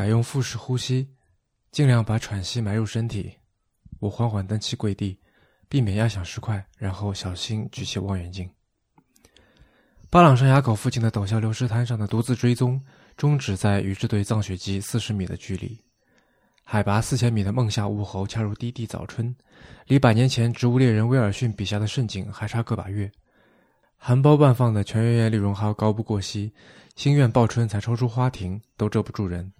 改用腹式呼吸，尽量把喘息埋入身体。我缓缓单膝跪地，避免压响石块，然后小心举起望远镜。巴朗山垭口附近的陡峭流石滩上的独自追踪，终止在与这对藏雪鸡四十米的距离。海拔四千米的孟夏雾猴恰如低地早春，离百年前植物猎人威尔逊笔下的盛景还差个把月。含苞半放的全圆叶绿绒蒿高不过膝，心愿报春才抽出花亭，都遮不住人。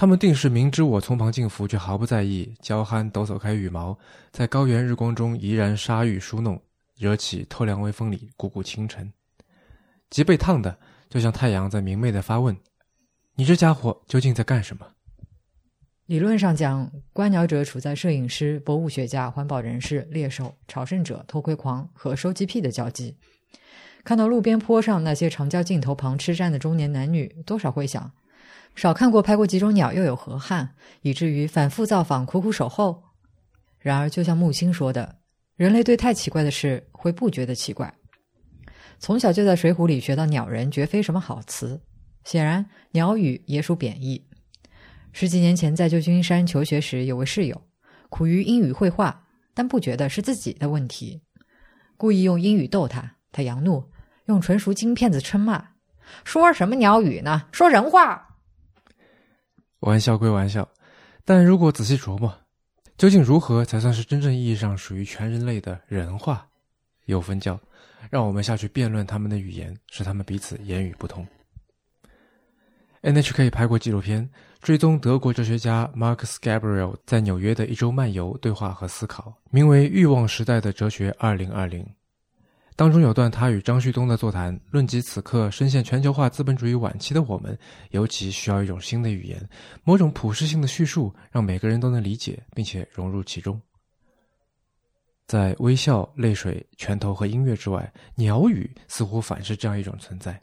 他们定是明知我从旁敬伏，却毫不在意，娇憨抖擞开羽毛，在高原日光中怡然沙浴梳弄，惹起透凉微风里股股清晨。即被烫的，就像太阳在明媚的发问：“你这家伙究竟在干什么？”理论上讲，观鸟者处在摄影师、博物学家、环保人士、猎手、朝圣者、偷窥狂和收集癖的交集。看到路边坡上那些长焦镜头旁吃站的中年男女，多少会想：少看过拍过几种鸟，又有何憾，以至于反复造访、苦苦守候？然而，就像木星说的，人类对太奇怪的事会不觉得奇怪。从小就在《水浒》里学到“鸟人”绝非什么好词，显然“鸟语”也属贬义。十几年前在旧金山求学时，有位室友苦于英语绘画，但不觉得是自己的问题，故意用英语逗他，他扬怒，用纯熟金片子嗔骂：“说什么鸟语呢？说人话！”玩笑归玩笑，但如果仔细琢磨，究竟如何才算是真正意义上属于全人类的人话？有分教，让我们下去辩论他们的语言，使他们彼此言语不通。NHK 拍过纪录片，追踪德国哲学家 Marcus Gabriel 在纽约的一周漫游、对话和思考，名为《欲望时代的哲学2020》。当中有段他与张旭东的座谈，论及此刻深陷全球化资本主义晚期的我们，尤其需要一种新的语言，某种普适性的叙述，让每个人都能理解并且融入其中。在微笑、泪水、拳头和音乐之外，鸟语似乎反是这样一种存在。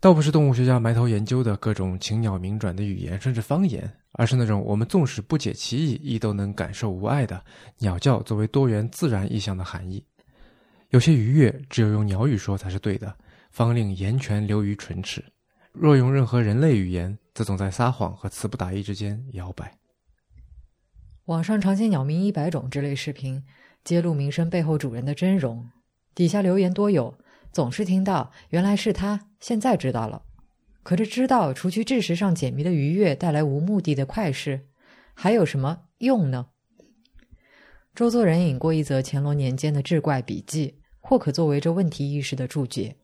倒不是动物学家埋头研究的各种禽鸟鸣转的语言，甚至方言，而是那种我们纵使不解其意，亦都能感受无碍的鸟叫作为多元自然意象的含义。有些愉悦，只有用鸟语说才是对的，方令言泉流于唇齿；若用任何人类语言，则总在撒谎和词不达意之间摇摆。网上常见“鸟鸣一百种”之类视频，揭露鸣声背后主人的真容，底下留言多有。总是听到，原来是他，现在知道了。可这知道，除去知识上解谜的愉悦，带来无目的的快事，还有什么用呢？周作人引过一则乾隆年间的志怪笔记，或可作为这问题意识的注解。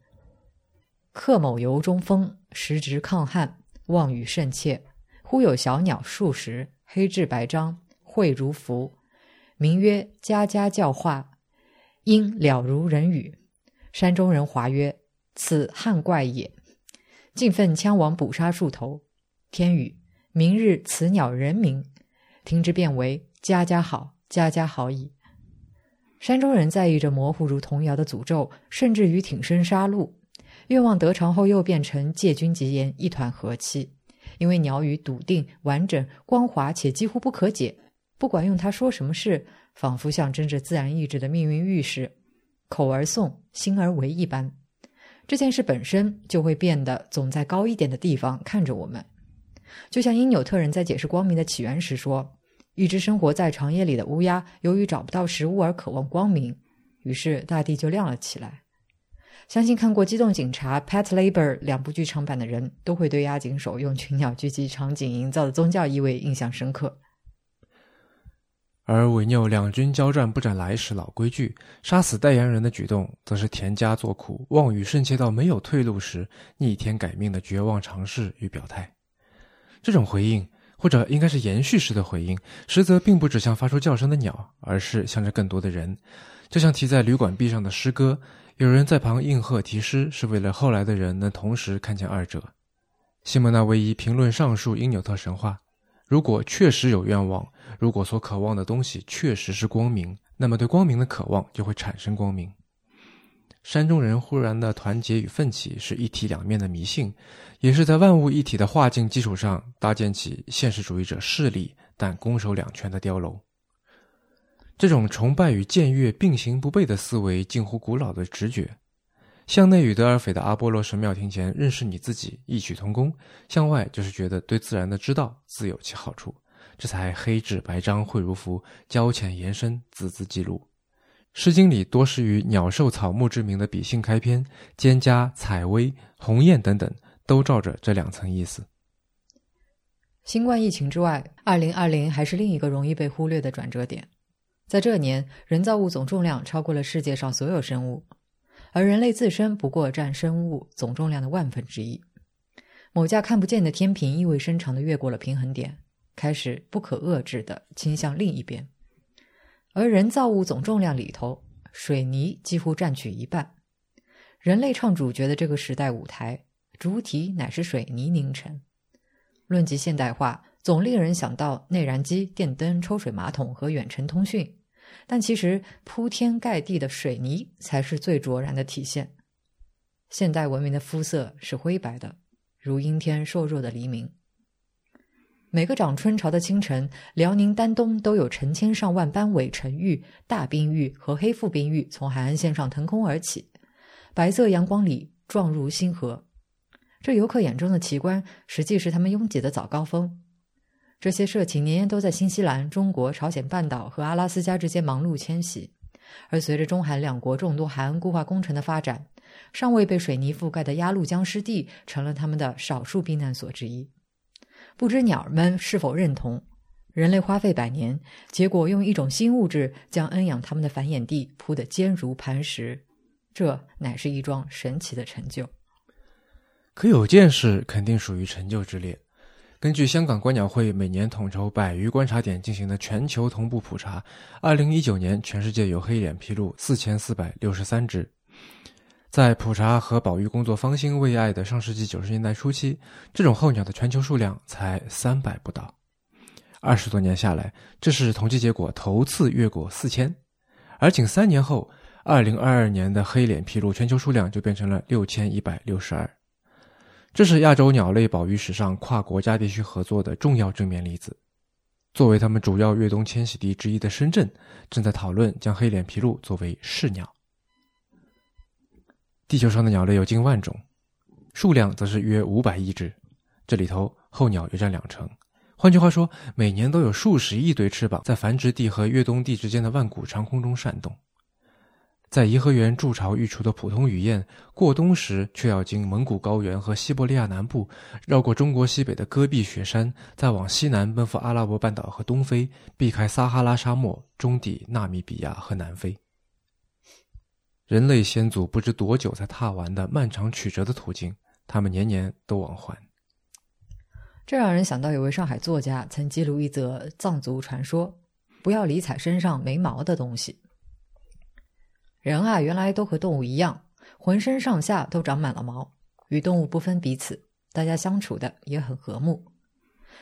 客某游中风，时值抗旱，望雨甚切。忽有小鸟数十，黑质白章，喙如符，名曰家家教化，音了如人语。山中人华曰：“此汉怪也。”尽奋枪王捕杀数头。天宇，明日此鸟人名，听之便为家家好，家家好矣。山中人在意着模糊如童谣的诅咒，甚至于挺身杀戮，愿望得偿后又变成借君吉言，一团和气。因为鸟语笃定、完整、光滑且几乎不可解，不管用它说什么事，仿佛象征着自然意志的命运预示。口而诵，心而为一般，这件事本身就会变得总在高一点的地方看着我们。就像因纽特人在解释光明的起源时说：“一只生活在长夜里的乌鸦，由于找不到食物而渴望光明，于是大地就亮了起来。”相信看过《机动警察》Pat Labor 两部剧场版的人都会对押井守用群鸟聚集场景营造的宗教意味印象深刻。而韦拗两军交战不斩来时老规矩，杀死代言人的举动，则是田家作苦，望雨甚切到没有退路时逆天改命的绝望尝试与表态。这种回应，或者应该是延续式的回应，实则并不指向发出叫声的鸟，而是向着更多的人。就像题在旅馆壁上的诗歌，有人在旁应和题诗，是为了后来的人能同时看见二者。西蒙娜·维伊评论上述因纽特神话。如果确实有愿望，如果所渴望的东西确实是光明，那么对光明的渴望就会产生光明。山中人忽然的团结与奋起是一体两面的迷信，也是在万物一体的化境基础上搭建起现实主义者势力但攻守两全的碉楼。这种崇拜与僭越并行不悖的思维近乎古老的直觉。向内与德尔斐的阿波罗神庙庭前认识你自己，异曲同工；向外就是觉得对自然的知道自有其好处，这才黑纸白章绘如符，交浅言深，字字记录。《诗经》里多是以鸟兽草木之名的笔性开篇，蒹葭、采薇、鸿雁等等，都照着这两层意思。新冠疫情之外，二零二零还是另一个容易被忽略的转折点。在这年，人造物总重量超过了世界上所有生物。而人类自身不过占生物总重量的万分之一。某架看不见的天平意味深长地越过了平衡点，开始不可遏制地倾向另一边。而人造物总重量里头，水泥几乎占据一半。人类唱主角的这个时代舞台，主体乃是水泥凝成。论及现代化，总令人想到内燃机、电灯、抽水马桶和远程通讯。但其实铺天盖地的水泥才是最卓然的体现。现代文明的肤色是灰白的，如阴天瘦弱的黎明。每个涨春潮的清晨，辽宁丹东都有成千上万斑尾沉玉、大冰玉和黑腹冰玉从海岸线上腾空而起，白色阳光里状如星河。这游客眼中的奇观，实际是他们拥挤的早高峰。这些社情年年都在新西兰、中国、朝鲜半岛和阿拉斯加之间忙碌迁徙，而随着中韩两国众多海岸固化工程的发展，尚未被水泥覆盖的鸭绿江湿地成了他们的少数避难所之一。不知鸟儿们是否认同，人类花费百年，结果用一种新物质将恩养他们的繁衍地铺得坚如磐石，这乃是一桩神奇的成就。可有件事肯定属于成就之列。根据香港观鸟会每年统筹百余观察点进行的全球同步普查，二零一九年全世界有黑脸披露四千四百六十三只。在普查和保育工作方兴未艾的上世纪九十年代初期，这种候鸟的全球数量才三百不到。二十多年下来，这是统计结果头次越过四千，而仅三年后，二零二二年的黑脸琵鹭全球数量就变成了六千一百六十二。这是亚洲鸟类保育史上跨国家地区合作的重要正面例子。作为他们主要越冬迁徙地之一的深圳，正在讨论将黑脸琵鹭作为市鸟。地球上的鸟类有近万种，数量则是约五百亿只，这里头候鸟约占两成。换句话说，每年都有数十亿对翅膀在繁殖地和越冬地之间的万古长空中扇动。在颐和园筑巢育雏的普通雨燕，过冬时却要经蒙古高原和西伯利亚南部，绕过中国西北的戈壁雪山，再往西南奔赴阿拉伯半岛和东非，避开撒哈拉沙漠，终抵纳米比亚和南非。人类先祖不知多久才踏完的漫长曲折的途径，他们年年都往还。这让人想到，有位上海作家曾记录一则藏族传说：不要理睬身上没毛的东西。人啊，原来都和动物一样，浑身上下都长满了毛，与动物不分彼此，大家相处的也很和睦。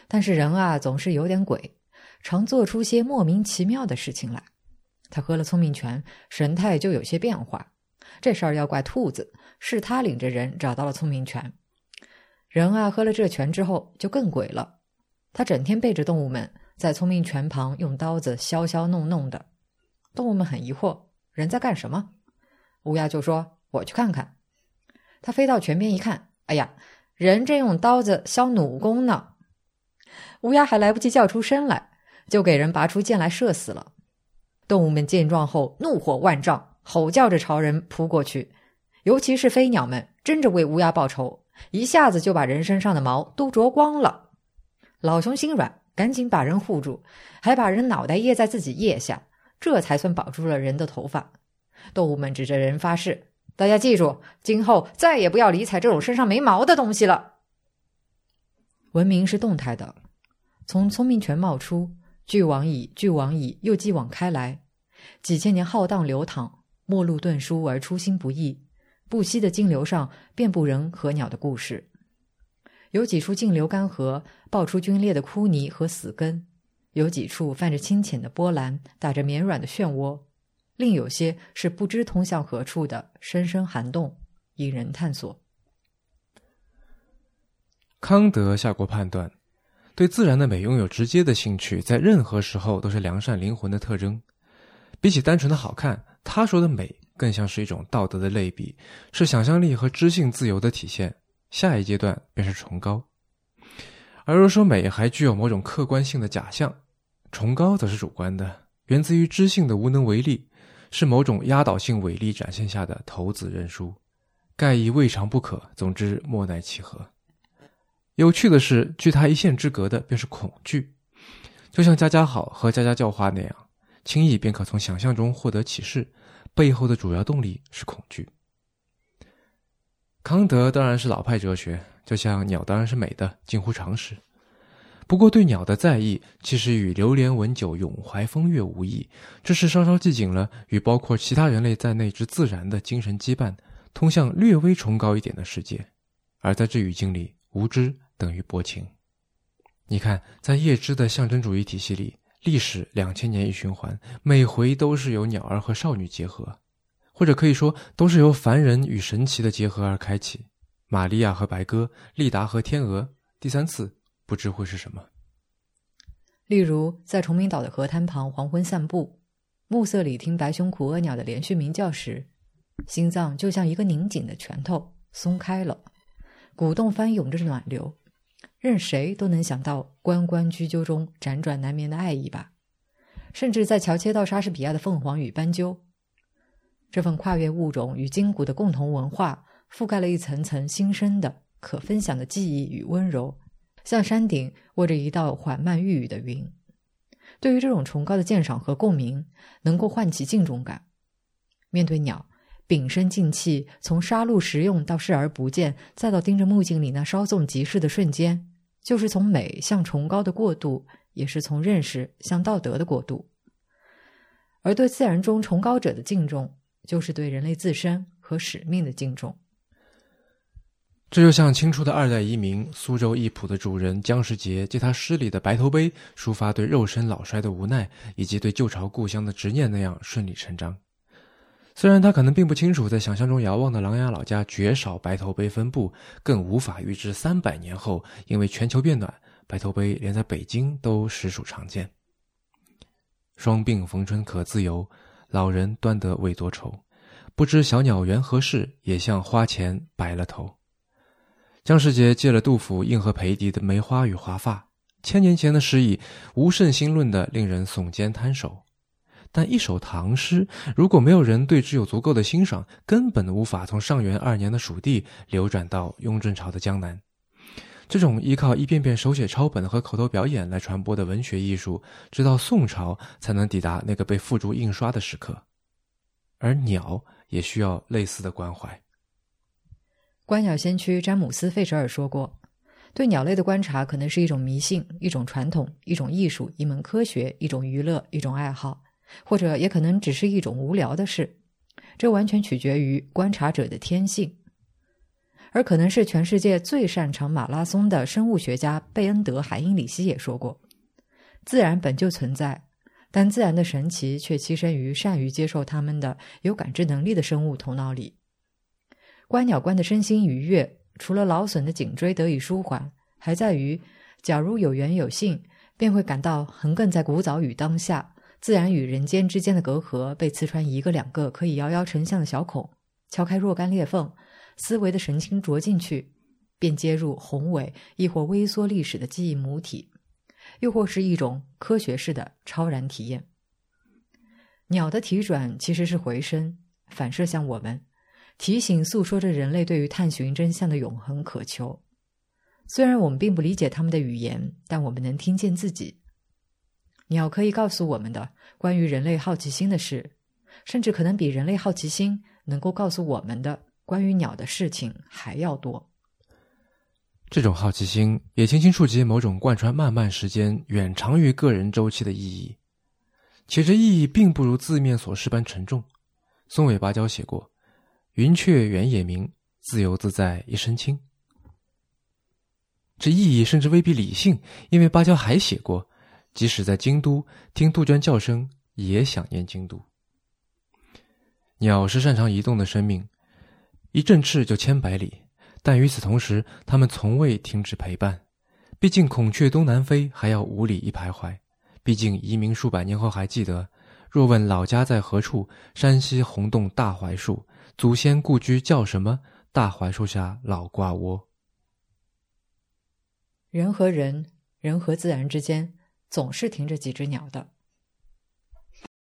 但是人啊，总是有点鬼，常做出些莫名其妙的事情来。他喝了聪明泉，神态就有些变化。这事儿要怪兔子，是他领着人找到了聪明泉。人啊，喝了这泉之后就更鬼了。他整天背着动物们，在聪明泉旁用刀子削削弄弄的。动物们很疑惑。人在干什么？乌鸦就说：“我去看看。”他飞到泉边一看，哎呀，人正用刀子削弩弓呢。乌鸦还来不及叫出声来，就给人拔出箭来射死了。动物们见状后，怒火万丈，吼叫着朝人扑过去。尤其是飞鸟们，争着为乌鸦报仇，一下子就把人身上的毛都啄光了。老熊心软，赶紧把人护住，还把人脑袋掖在自己腋下。这才算保住了人的头发。动物们指着人发誓：“大家记住，今后再也不要理睬这种身上没毛的东西了。”文明是动态的，从聪明泉冒出，俱往矣，俱往矣，又继往开来。几千年浩荡流淌，末路顿殊而初心不易。不息的径流上，遍布人和鸟的故事。有几处径流干涸，爆出龟裂的枯泥和死根。有几处泛着清浅的波澜，打着绵软的漩涡；另有些是不知通向何处的深深涵洞，引人探索。康德下过判断：对自然的美拥有直接的兴趣，在任何时候都是良善灵魂的特征。比起单纯的好看，他说的美更像是一种道德的类比，是想象力和知性自由的体现。下一阶段便是崇高。而若说美还具有某种客观性的假象，崇高则是主观的，源自于知性的无能为力，是某种压倒性伟力展现下的投子认输。盖亦未尝不可，总之莫奈其何。有趣的是，距他一线之隔的便是恐惧，就像家家好和家家教化那样，轻易便可从想象中获得启示，背后的主要动力是恐惧。康德当然是老派哲学，就像鸟当然是美的，近乎常识。不过对鸟的在意，其实与流连文酒、咏怀风月无异，这是稍稍系紧了与包括其他人类在内之自然的精神羁绊。通向略微崇高一点的世界，而在这语境里，无知等于薄情。你看，在叶芝的象征主义体系里，历史两千年一循环，每回都是由鸟儿和少女结合，或者可以说，都是由凡人与神奇的结合而开启。玛利亚和白鸽，利达和天鹅，第三次不知会是什么。例如，在崇明岛的河滩旁黄昏散步，暮色里听白胸苦额鸟的连续鸣叫时。心脏就像一个拧紧的拳头，松开了，鼓动翻涌着暖流，任谁都能想到关关雎鸠中辗转难眠的爱意吧。甚至在桥切到莎士比亚的凤凰与斑鸠，这份跨越物种与筋骨的共同文化，覆盖了一层层新生的可分享的记忆与温柔，像山顶握着一道缓慢欲语的云。对于这种崇高的鉴赏和共鸣，能够唤起敬重感。面对鸟。屏声静气，从杀戮食用到视而不见，再到盯着目镜里那稍纵即逝的瞬间，就是从美向崇高的过渡，也是从认识向道德的过渡。而对自然中崇高者的敬重，就是对人类自身和使命的敬重。这就像清初的二代移民苏州义浦的主人姜世杰借他诗里的白头杯，抒发对肉身老衰的无奈，以及对旧巢故乡的执念那样顺理成章。虽然他可能并不清楚，在想象中遥望的琅琊老家绝少白头杯分布，更无法预知三百年后，因为全球变暖，白头杯连在北京都实属常见。双鬓逢春可自由，老人端得未多愁。不知小鸟缘何事，也向花前白了头。姜世杰借了杜甫应和裴迪的梅花与华发，千年前的诗意，无甚心论的，令人耸肩摊手。但一首唐诗，如果没有人对之有足够的欣赏，根本无法从上元二年的蜀地流转到雍正朝的江南。这种依靠一遍遍手写抄本和口头表演来传播的文学艺术，直到宋朝才能抵达那个被附注印刷的时刻。而鸟也需要类似的关怀。观鸟先驱詹姆斯·费舍尔说过：“对鸟类的观察可能是一种迷信，一种传统，一种艺术，一门科学，一种娱乐，一种爱好。”或者也可能只是一种无聊的事，这完全取决于观察者的天性。而可能是全世界最擅长马拉松的生物学家贝恩德海因里希也说过：“自然本就存在，但自然的神奇却栖身于善于接受它们的有感知能力的生物头脑里。观鸟观的身心愉悦，除了劳损的颈椎得以舒缓，还在于假如有缘有幸，便会感到横亘在古早与当下。”自然与人间之间的隔阂被刺穿一个两个可以遥遥成像的小孔，敲开若干裂缝，思维的神经啄进去，便接入宏伟亦或微缩历史的记忆母体，又或是一种科学式的超然体验。鸟的体转其实是回声，反射向我们，提醒诉说着人类对于探寻真相的永恒渴求。虽然我们并不理解他们的语言，但我们能听见自己。鸟可以告诉我们的关于人类好奇心的事，甚至可能比人类好奇心能够告诉我们的关于鸟的事情还要多。这种好奇心也轻轻触及某种贯穿漫漫时间、远长于个人周期的意义，且这意义并不如字面所示般沉重。松尾芭蕉写过：“云雀原野鸣，自由自在一身轻。”这意义甚至未必理性，因为芭蕉还写过。即使在京都听杜鹃叫声，也想念京都。鸟是擅长移动的生命，一振翅就千百里，但与此同时，它们从未停止陪伴。毕竟孔雀东南飞，还要五里一徘徊。毕竟移民数百年后还记得，若问老家在何处，山西洪洞大槐树。祖先故居叫什么？大槐树下老挂窝。人和人，人和自然之间，总是停着几只鸟的。